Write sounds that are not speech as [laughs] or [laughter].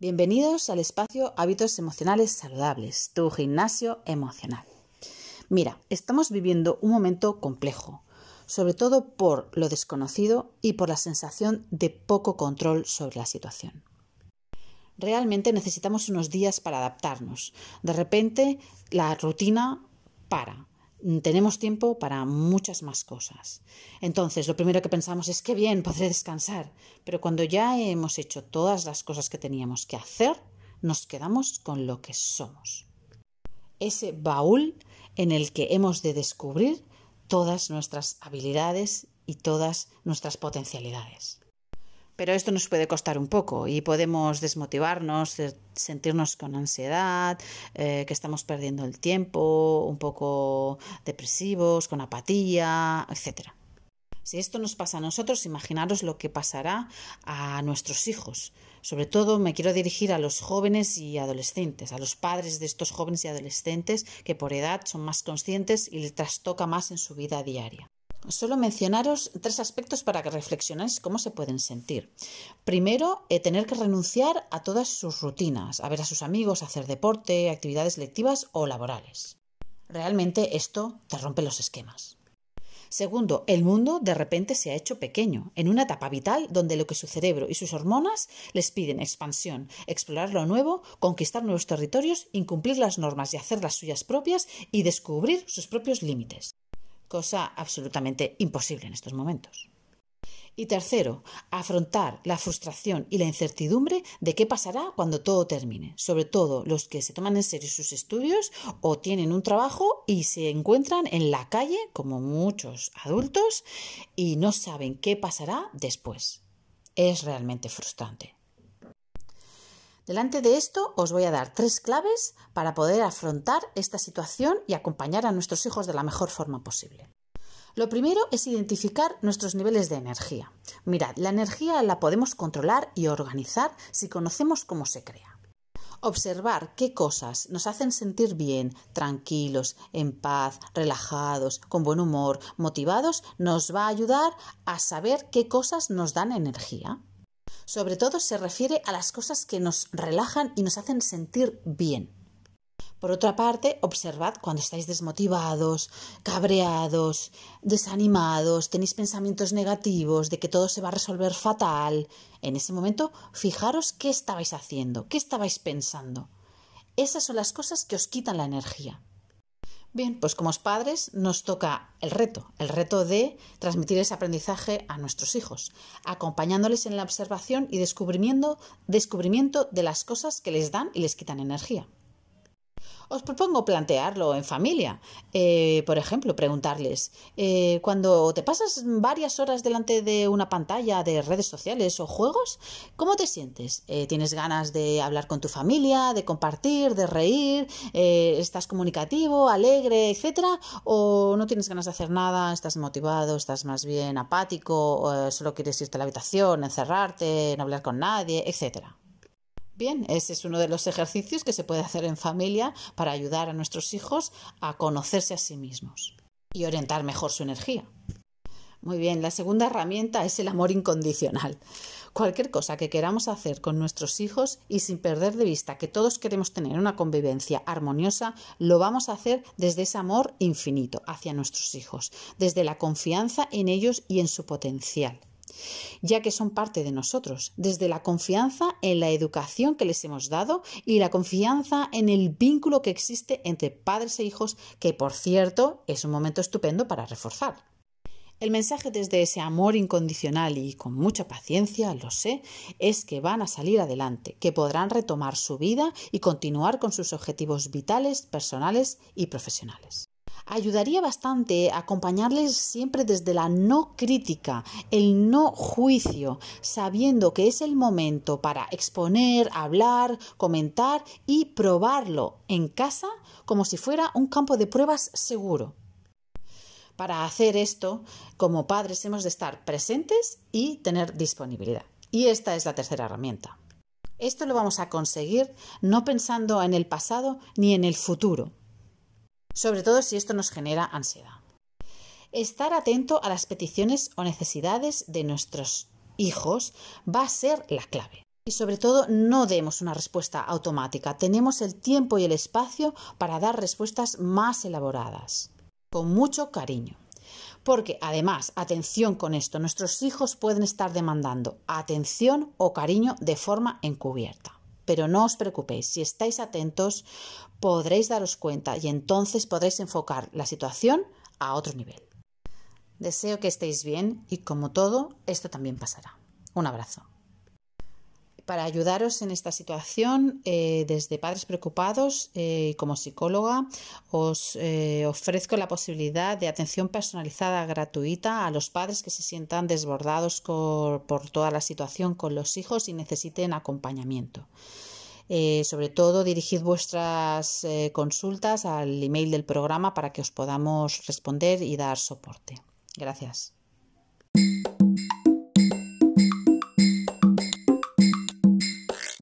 Bienvenidos al espacio Hábitos Emocionales Saludables, tu gimnasio emocional. Mira, estamos viviendo un momento complejo, sobre todo por lo desconocido y por la sensación de poco control sobre la situación. Realmente necesitamos unos días para adaptarnos. De repente la rutina para, tenemos tiempo para muchas más cosas. Entonces, lo primero que pensamos es que bien, [laughs] podré descansar. Pero cuando ya hemos hecho todas las cosas que teníamos que hacer, nos quedamos con lo que somos. Ese baúl en el que hemos de descubrir todas nuestras habilidades y todas nuestras potencialidades. Pero esto nos puede costar un poco y podemos desmotivarnos, sentirnos con ansiedad, eh, que estamos perdiendo el tiempo, un poco depresivos, con apatía, etc. Si esto nos pasa a nosotros, imaginaros lo que pasará a nuestros hijos. Sobre todo me quiero dirigir a los jóvenes y adolescentes, a los padres de estos jóvenes y adolescentes que por edad son más conscientes y les trastoca más en su vida diaria. Solo mencionaros tres aspectos para que reflexionéis cómo se pueden sentir. Primero, eh, tener que renunciar a todas sus rutinas, a ver a sus amigos, hacer deporte, actividades lectivas o laborales. Realmente esto te rompe los esquemas. Segundo, el mundo de repente se ha hecho pequeño, en una etapa vital donde lo que su cerebro y sus hormonas les piden expansión, explorar lo nuevo, conquistar nuevos territorios, incumplir las normas y hacer las suyas propias y descubrir sus propios límites cosa absolutamente imposible en estos momentos. Y tercero, afrontar la frustración y la incertidumbre de qué pasará cuando todo termine, sobre todo los que se toman en serio sus estudios o tienen un trabajo y se encuentran en la calle, como muchos adultos, y no saben qué pasará después. Es realmente frustrante. Delante de esto os voy a dar tres claves para poder afrontar esta situación y acompañar a nuestros hijos de la mejor forma posible. Lo primero es identificar nuestros niveles de energía. Mirad, la energía la podemos controlar y organizar si conocemos cómo se crea. Observar qué cosas nos hacen sentir bien, tranquilos, en paz, relajados, con buen humor, motivados, nos va a ayudar a saber qué cosas nos dan energía. Sobre todo se refiere a las cosas que nos relajan y nos hacen sentir bien. Por otra parte, observad cuando estáis desmotivados, cabreados, desanimados, tenéis pensamientos negativos de que todo se va a resolver fatal. En ese momento, fijaros qué estabais haciendo, qué estabais pensando. Esas son las cosas que os quitan la energía. Bien, pues como padres nos toca el reto, el reto de transmitir ese aprendizaje a nuestros hijos, acompañándoles en la observación y descubrimiento, descubrimiento de las cosas que les dan y les quitan energía. Os propongo plantearlo en familia. Eh, por ejemplo, preguntarles, eh, cuando te pasas varias horas delante de una pantalla de redes sociales o juegos, ¿cómo te sientes? Eh, ¿Tienes ganas de hablar con tu familia, de compartir, de reír? ¿Estás comunicativo, alegre, etcétera? ¿O no tienes ganas de hacer nada? ¿Estás motivado? ¿Estás más bien apático? ¿Solo quieres irte a la habitación, encerrarte, no hablar con nadie, etcétera? Bien, ese es uno de los ejercicios que se puede hacer en familia para ayudar a nuestros hijos a conocerse a sí mismos y orientar mejor su energía. Muy bien, la segunda herramienta es el amor incondicional. Cualquier cosa que queramos hacer con nuestros hijos y sin perder de vista que todos queremos tener una convivencia armoniosa, lo vamos a hacer desde ese amor infinito hacia nuestros hijos, desde la confianza en ellos y en su potencial ya que son parte de nosotros, desde la confianza en la educación que les hemos dado y la confianza en el vínculo que existe entre padres e hijos, que por cierto es un momento estupendo para reforzar. El mensaje desde ese amor incondicional y con mucha paciencia, lo sé, es que van a salir adelante, que podrán retomar su vida y continuar con sus objetivos vitales, personales y profesionales ayudaría bastante acompañarles siempre desde la no crítica, el no juicio, sabiendo que es el momento para exponer, hablar, comentar y probarlo en casa como si fuera un campo de pruebas seguro. Para hacer esto, como padres hemos de estar presentes y tener disponibilidad. Y esta es la tercera herramienta. Esto lo vamos a conseguir no pensando en el pasado ni en el futuro, sobre todo si esto nos genera ansiedad. Estar atento a las peticiones o necesidades de nuestros hijos va a ser la clave. Y sobre todo, no demos una respuesta automática. Tenemos el tiempo y el espacio para dar respuestas más elaboradas, con mucho cariño. Porque además, atención con esto, nuestros hijos pueden estar demandando atención o cariño de forma encubierta. Pero no os preocupéis, si estáis atentos podréis daros cuenta y entonces podréis enfocar la situación a otro nivel. Deseo que estéis bien y como todo, esto también pasará. Un abrazo. Para ayudaros en esta situación, eh, desde Padres Preocupados, eh, como psicóloga, os eh, ofrezco la posibilidad de atención personalizada gratuita a los padres que se sientan desbordados por toda la situación con los hijos y necesiten acompañamiento. sobre todo, dirigid vuestras consultas al email del programa para que os podamos responder y dar soporte. Gracias.